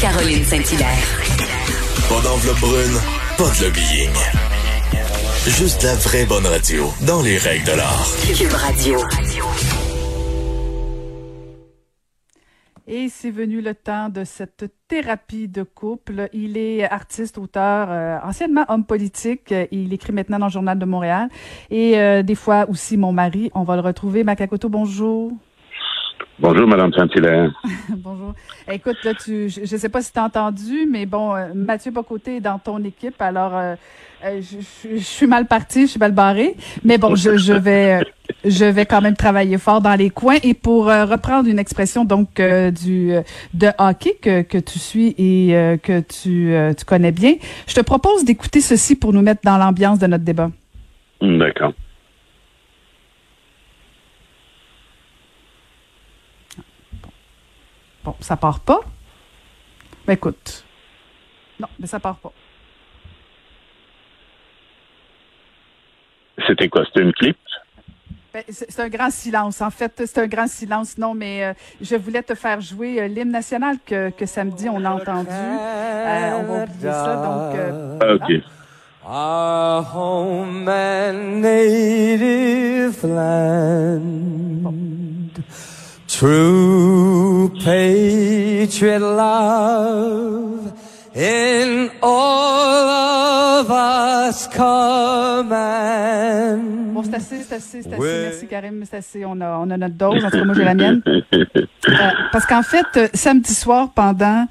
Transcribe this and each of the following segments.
Caroline Saint-Hilaire. Pas d'enveloppe brune, pas de lobbying. Juste la vraie bonne radio, dans les règles de l'art. Cube Radio. Et c'est venu le temps de cette thérapie de couple. Il est artiste, auteur, euh, anciennement homme politique. Il écrit maintenant dans le Journal de Montréal. Et euh, des fois aussi mon mari. On va le retrouver. Makakoto, bonjour. Bonjour, Madame Saint-Hilaire. bonjour. Écoute, là, tu, je ne sais pas si tu as entendu, mais bon, euh, Mathieu Bocoté est dans ton équipe. Alors, je, je, suis mal parti, je suis mal barré. Mais bon, je, je vais je vais quand même travailler fort dans les coins. Et pour euh, reprendre une expression donc euh, du de hockey que, que tu suis et euh, que tu, tu connais bien, je te propose d'écouter ceci pour nous mettre dans l'ambiance de notre débat. D'accord. Bon, ça part pas. Mais écoute. Non, mais ça part pas. C'était quoi? C'était une clip? Ben, c'est un grand silence. En fait, c'est un grand silence. Non, mais euh, je voulais te faire jouer euh, l'hymne national que, que, samedi on a entendu. Euh, on va oublier ça. Donc, ah, OK. Our home and native land. True patriot love in all of us command. Bon, c'est assez, c'est assez, c'est assez. Merci, Karim. C'est assez. On a, on a notre dose. En tout cas, moi, j'ai la mienne. Euh, parce qu'en fait, euh, samedi soir, pendant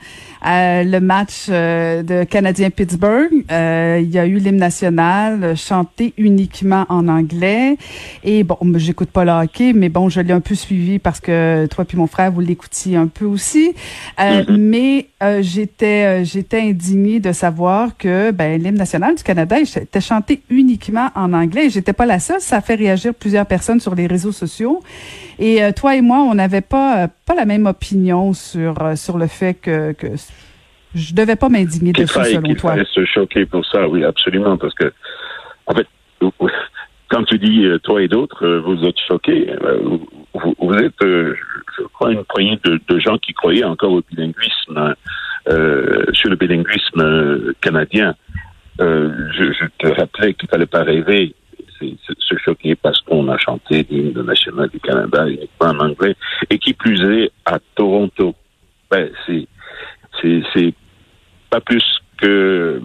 euh, le match euh, de Canadien-Pittsburgh. Euh, il y a eu l'hymne national chanté uniquement en anglais. Et bon, j'écoute pas le hockey, mais bon, je l'ai un peu suivi parce que toi puis mon frère, vous l'écoutiez un peu aussi. Mm-hmm. Mais j'étais j'étais indignée de savoir que ben, l'hymne national du Canada était chanté uniquement en anglais. J'étais pas la seule. Ça a fait réagir plusieurs personnes sur les réseaux sociaux. Et toi et moi, on n'avait pas pas la même opinion sur sur le fait que, que je devais pas m'indigner de ça, selon toi. Il se choquer pour ça, oui, absolument, parce que, en fait, quand tu dis euh, toi et d'autres, euh, vous êtes choqués, euh, vous, êtes, je crois, une poignée de, gens qui croyaient encore au bilinguisme, sur le bilinguisme canadien. Je, te rappelais qu'il fallait pas rêver se choquer parce qu'on a chanté l'hymne national du Canada uniquement en anglais, et qui plus est à Toronto. Ben, c'est pas plus que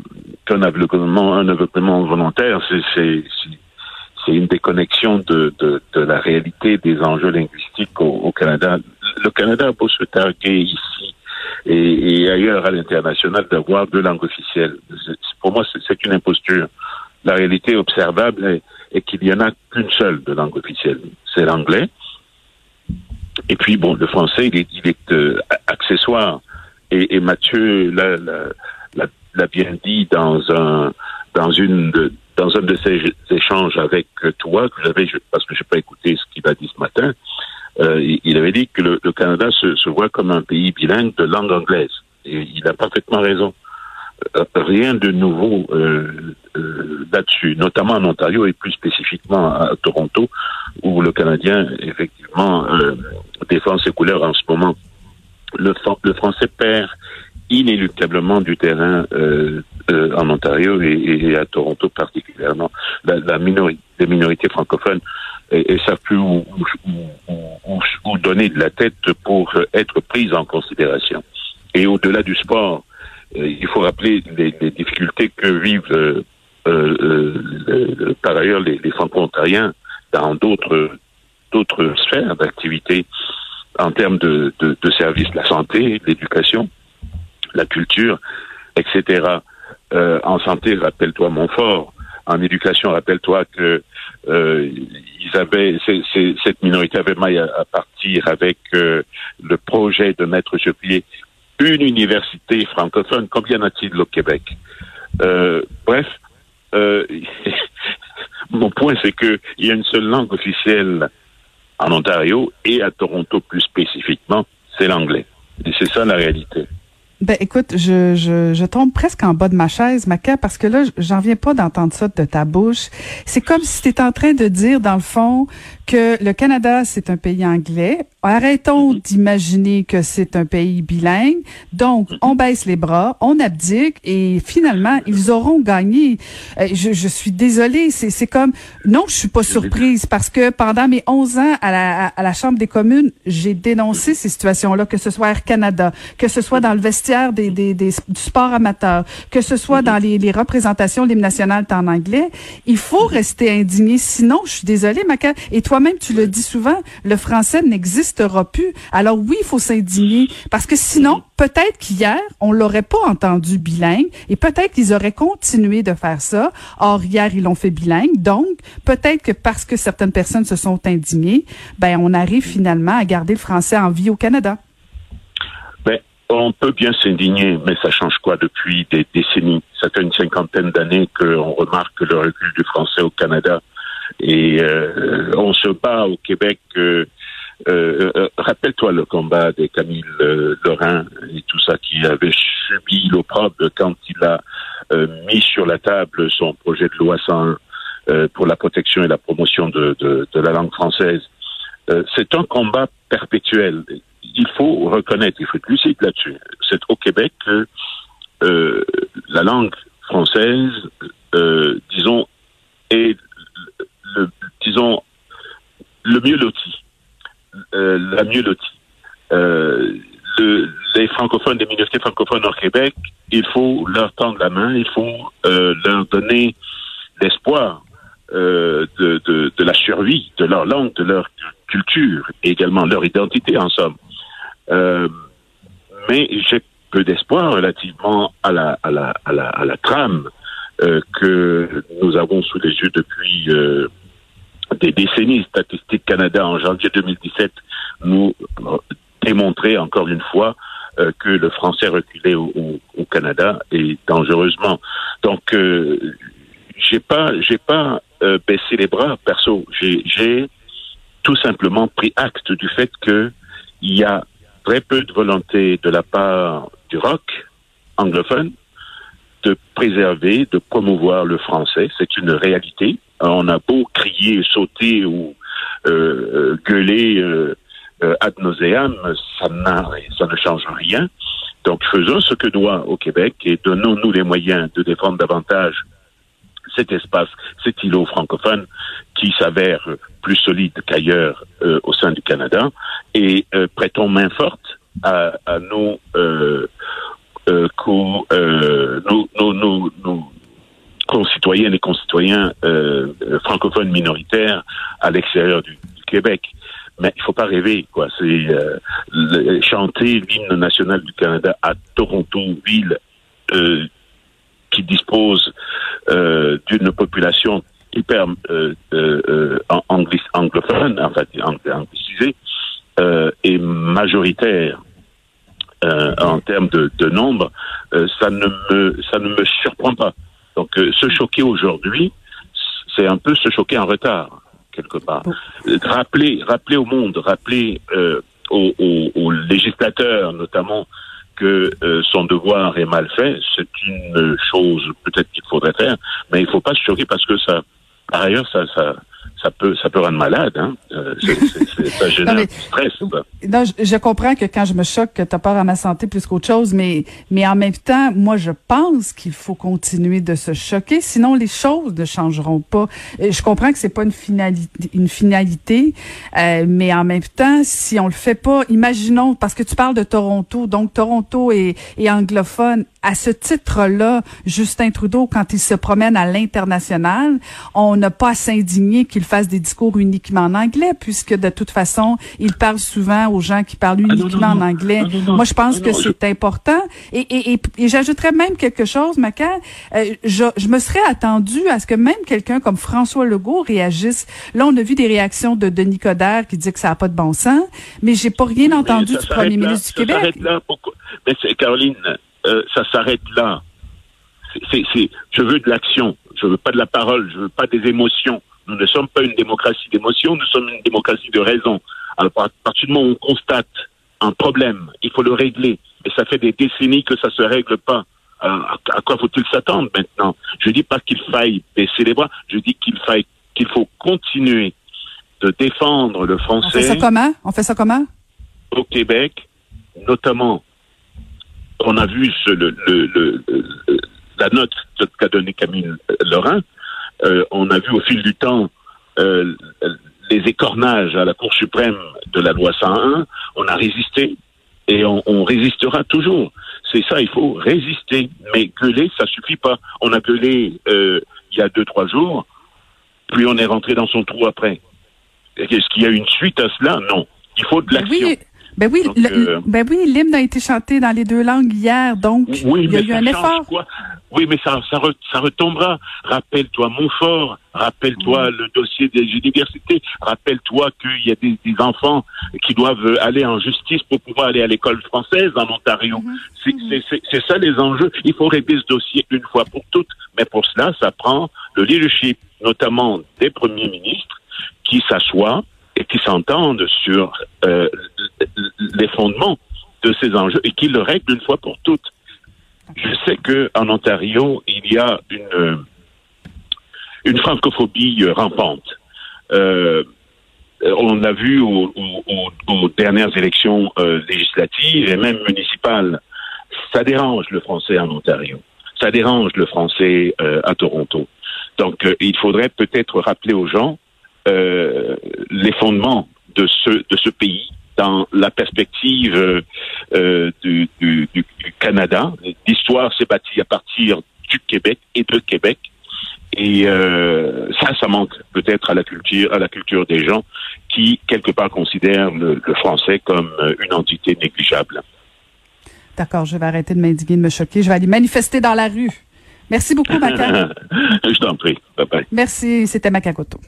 qu'un aveuglement, un aveuglement volontaire. C'est une déconnexion de, la réalité des enjeux linguistiques au, Canada. Le Canada a se targuer ici et ailleurs à l'international d'avoir deux langues officielles. Pour moi, c'est une imposture. La réalité observable est, qu'il y en a qu'une seule de langue officielle, c'est l'anglais. Et puis, bon, le français, il est, il euh, accessoire. Et, et Mathieu l'a bien dit dans un dans une de, dans un de ces échanges avec toi parce que je n'ai pas écouté ce qu'il a dit ce matin. Euh, il avait dit que le, Canada se, se, voit comme un pays bilingue de langue anglaise. Et il a parfaitement raison. Euh, rien de nouveau euh, euh, là-dessus, notamment en Ontario et plus spécifiquement à Toronto, où le Canadien effectivement défend ses couleurs en ce moment le, français perd inéluctablement du terrain en Ontario et, à Toronto particulièrement. La, minorité, les minorités francophones et, savent plus où, où, donner de la tête pour être prises en considération. Et au-delà du sport, il faut rappeler les, les difficultés que vivent par ailleurs les, les franco-ontariens dans d'autres d'autres sphères d'activité en termes de, de, de services, la santé, l'éducation, la culture, etc. Euh, en santé, rappelle-toi Montfort. En éducation, rappelle-toi que euh, ils avaient, cette minorité avait maille à, partir avec euh, le projet de mettre sur pied une université francophone. Combien y en a-t-il au Québec euh, Bref, euh, mon point c'est que il y a une seule langue officielle en Ontario et à Toronto plus spécifiquement, c'est l'anglais. Et c'est ça la réalité. Ben écoute, je, je, je tombe presque en bas de ma chaise, Maca, parce que là, j'en viens pas d'entendre ça de ta bouche. C'est comme si tu étais en train de dire, dans le fond, que le Canada, c'est un pays anglais. Arrêtons Mm-hmm. d'imaginer que c'est un pays bilingue. Donc, Mm-hmm. on baisse les bras, on abdique et finalement, ils auront gagné. Euh, je, je suis désolée, c'est c'est comme... Non, je suis pas surprise parce que pendant mes 11 ans à la, à la Chambre des communes, j'ai dénoncé ces situations-là, que ce soit Air Canada, que ce soit dans le vestiaire des, des, des- du sport amateur, que ce soit dans les, les représentations, l'hymne national en anglais. Il faut rester indigné, sinon, je suis désolée, Maca, et toi-même, tu le dis souvent, le français n'existera plus. Alors oui, il faut s'indigner, parce que sinon, peut-être qu'hier, on l'aurait pas entendu bilingue, et peut-être qu'ils auraient continué de faire ça. Or, hier, ils l'ont fait bilingue, donc peut-être que parce que certaines personnes se sont indignées, ben on arrive finalement à garder le français en vie au Canada. On peut bien s'indigner, mais ça change quoi depuis des décennies? Ça fait une cinquantaine d'années qu'on remarque le recul du français au Canada. Et euh, on se bat au Québec. euh, euh, euh, Rappelle-toi le combat de Camille euh, Lorrain et tout ça qui avait subi l'opprobre quand il a euh, mis sur la table son projet de loi 101 euh, pour la protection et la promotion de, de, de la langue française. C'est un combat perpétuel. Il faut reconnaître, il faut être lucide là-dessus. C'est au Québec que euh, la langue française, euh, disons, est le, disons, le mieux loti, euh, la mieux lotie. Le- les francophones, les minorités francophones au Québec, il faut leur tendre la main, il faut leur donner l'espoir de, de la survie de leur langue, de leur culture et également leur identité en somme. Euh, mais j'ai peu d'espoir relativement à la, à la, à la, trame euh, que nous avons sous les yeux depuis euh, des décennies. Statistique Canada en janvier 2017 nous démontrait encore une fois que le français reculait au, au, Canada et dangereusement. Donc, j'ai pas, j'ai pas baissé les bras perso. J'ai tout simplement pris acte du fait que il y a très peu de volonté de la part du rock anglophone de préserver, de promouvoir le français. C'est une réalité. On a beau crier, sauter ou euh, euh, gueuler euh, euh, ad nauseam, ça, ça ne change rien. Donc faisons ce que doit au Québec et donnons-nous les moyens de défendre davantage cet espace, cet îlot francophone qui s'avère plus solide qu'ailleurs euh, au sein du Canada et euh, prêtons main forte à, euh, euh, nos, nos, nos, nos concitoyennes et concitoyens francophones minoritaires à l'extérieur du, Québec. Mais il faut pas rêver, quoi. C'est chanter l'hymne national du Canada à Toronto, ville qui dispose euh, d'une population hyper euh, euh, euh, anglophone, en fait, ang- anglicisée, euh, et majoritaire euh, en termes de, de nombre, euh, ça ne me ça ne me surprend pas. Donc euh, se choquer aujourd'hui, c'est un peu se choquer en retard quelque part. Rappeler rappeler au monde, rappeler euh, aux, aux- aux législateurs notamment que euh, son devoir est mal fait, c'est une chose peut-être qu'il faudrait faire, mais il ne faut pas se choquer parce que ça, par ailleurs, ça, ça, ça peut, ça peut rendre malade. Hein. Euh, c'est- c'est- c'est- ça génère mais- du stress. ça. Non, je, je comprends que quand je me choque, que tu as peur à ma santé plus qu'autre chose, mais, mais en même temps, moi, je pense qu'il faut continuer de se choquer, sinon les choses ne changeront pas. Euh, Je comprends que c'est pas une finalité, une finalité, euh, mais en même temps, si on le fait pas, imaginons, parce que tu parles de Toronto, donc Toronto est, est anglophone. À ce titre-là, Justin Trudeau, quand il se promène à l'international, on n'a pas à s'indigner qu'il fasse des discours uniquement en anglais, puisque de toute façon, il parle souvent aux gens qui parlent Ah non, uniquement non, en anglais. Ah non. Moi, je pense Ah que je- c'est important. Et, et, et, et j'ajouterais même quelque chose, Maca. Euh, je, je me serais attendu à ce que même quelqu'un comme François Legault réagisse. Là, on a vu des réactions de Denis Coderre qui dit que ça n'a pas de bon sens, mais j'ai pas rien entendu du premier là, ministre du ça Québec. s'arrête là. Pourquoi? Mais Caroline, euh, ça s'arrête là. C'est- je veux de l'action. Je veux pas de la parole. Je veux pas des émotions. Nous ne sommes pas une démocratie d'émotions. Nous sommes une démocratie de raison. Alors, à partir du moment où on constate un problème, il faut le régler. et ça fait des décennies que ça se règle pas. À, à quoi faut-il s'attendre maintenant? Je dis pas qu'il faille baisser les bras, je dis qu'il faille qu'il faut continuer de défendre le français. On fait ça comment? On fait ça comment? Au Québec, notamment, on a vu ce, le, le, la note qu'a donnée Camille Lorrain. Euh, on a vu au fil du temps euh, les écornages à la Cour suprême de la loi 101. On a résisté et on, on résistera toujours. C'est ça, il faut résister. Mais gueuler, ça suffit pas. On a gueulé euh, il y a deux trois jours, puis on est rentré dans son trou après. Est-ce qu'il y a une suite à cela? Non. Il faut de l'action. Oui. Ben oui, euh, ben oui, l'hymne a été chanté dans les deux langues hier, donc il y a eu un effort. Oui, mais ça, ça, ça retombera. Rappelle-toi Montfort, rappelle-toi le dossier des universités, rappelle-toi qu'il y a des, des, enfants qui doivent aller en justice pour pouvoir aller à l'école française en Ontario. Mhm. C'est ça les enjeux. Il faut régler ce dossier une fois pour toutes, mais pour cela, ça prend le leadership, notamment des premiers ministres, qui s'assoient et qui s'entendent sur euh, les fondements de ces enjeux et qui le règlent une fois pour toutes. Je sais que en Ontario, il y a une une francophobie rampante. Euh, on l'a vu aux, dernières élections euh, législatives et même municipales. Ça dérange le français en Ontario. Ça dérange le français euh, à Toronto. Donc, euh, il faudrait peut-être rappeler aux gens euh, les fondements de ce pays dans la perspective euh, euh, du, du, du, Canada. L'histoire s'est bâtie à partir du Québec et de Québec. Et euh, ça, ça manque peut-être à la culture, à la culture des gens qui quelque part considèrent le, le français comme une entité négligeable. D'accord, je vais arrêter de m'indigner, de me choquer. Je vais aller manifester dans la rue. Merci beaucoup, Maca. je t'en prie. Bye bye. Merci, c'était Macacoto.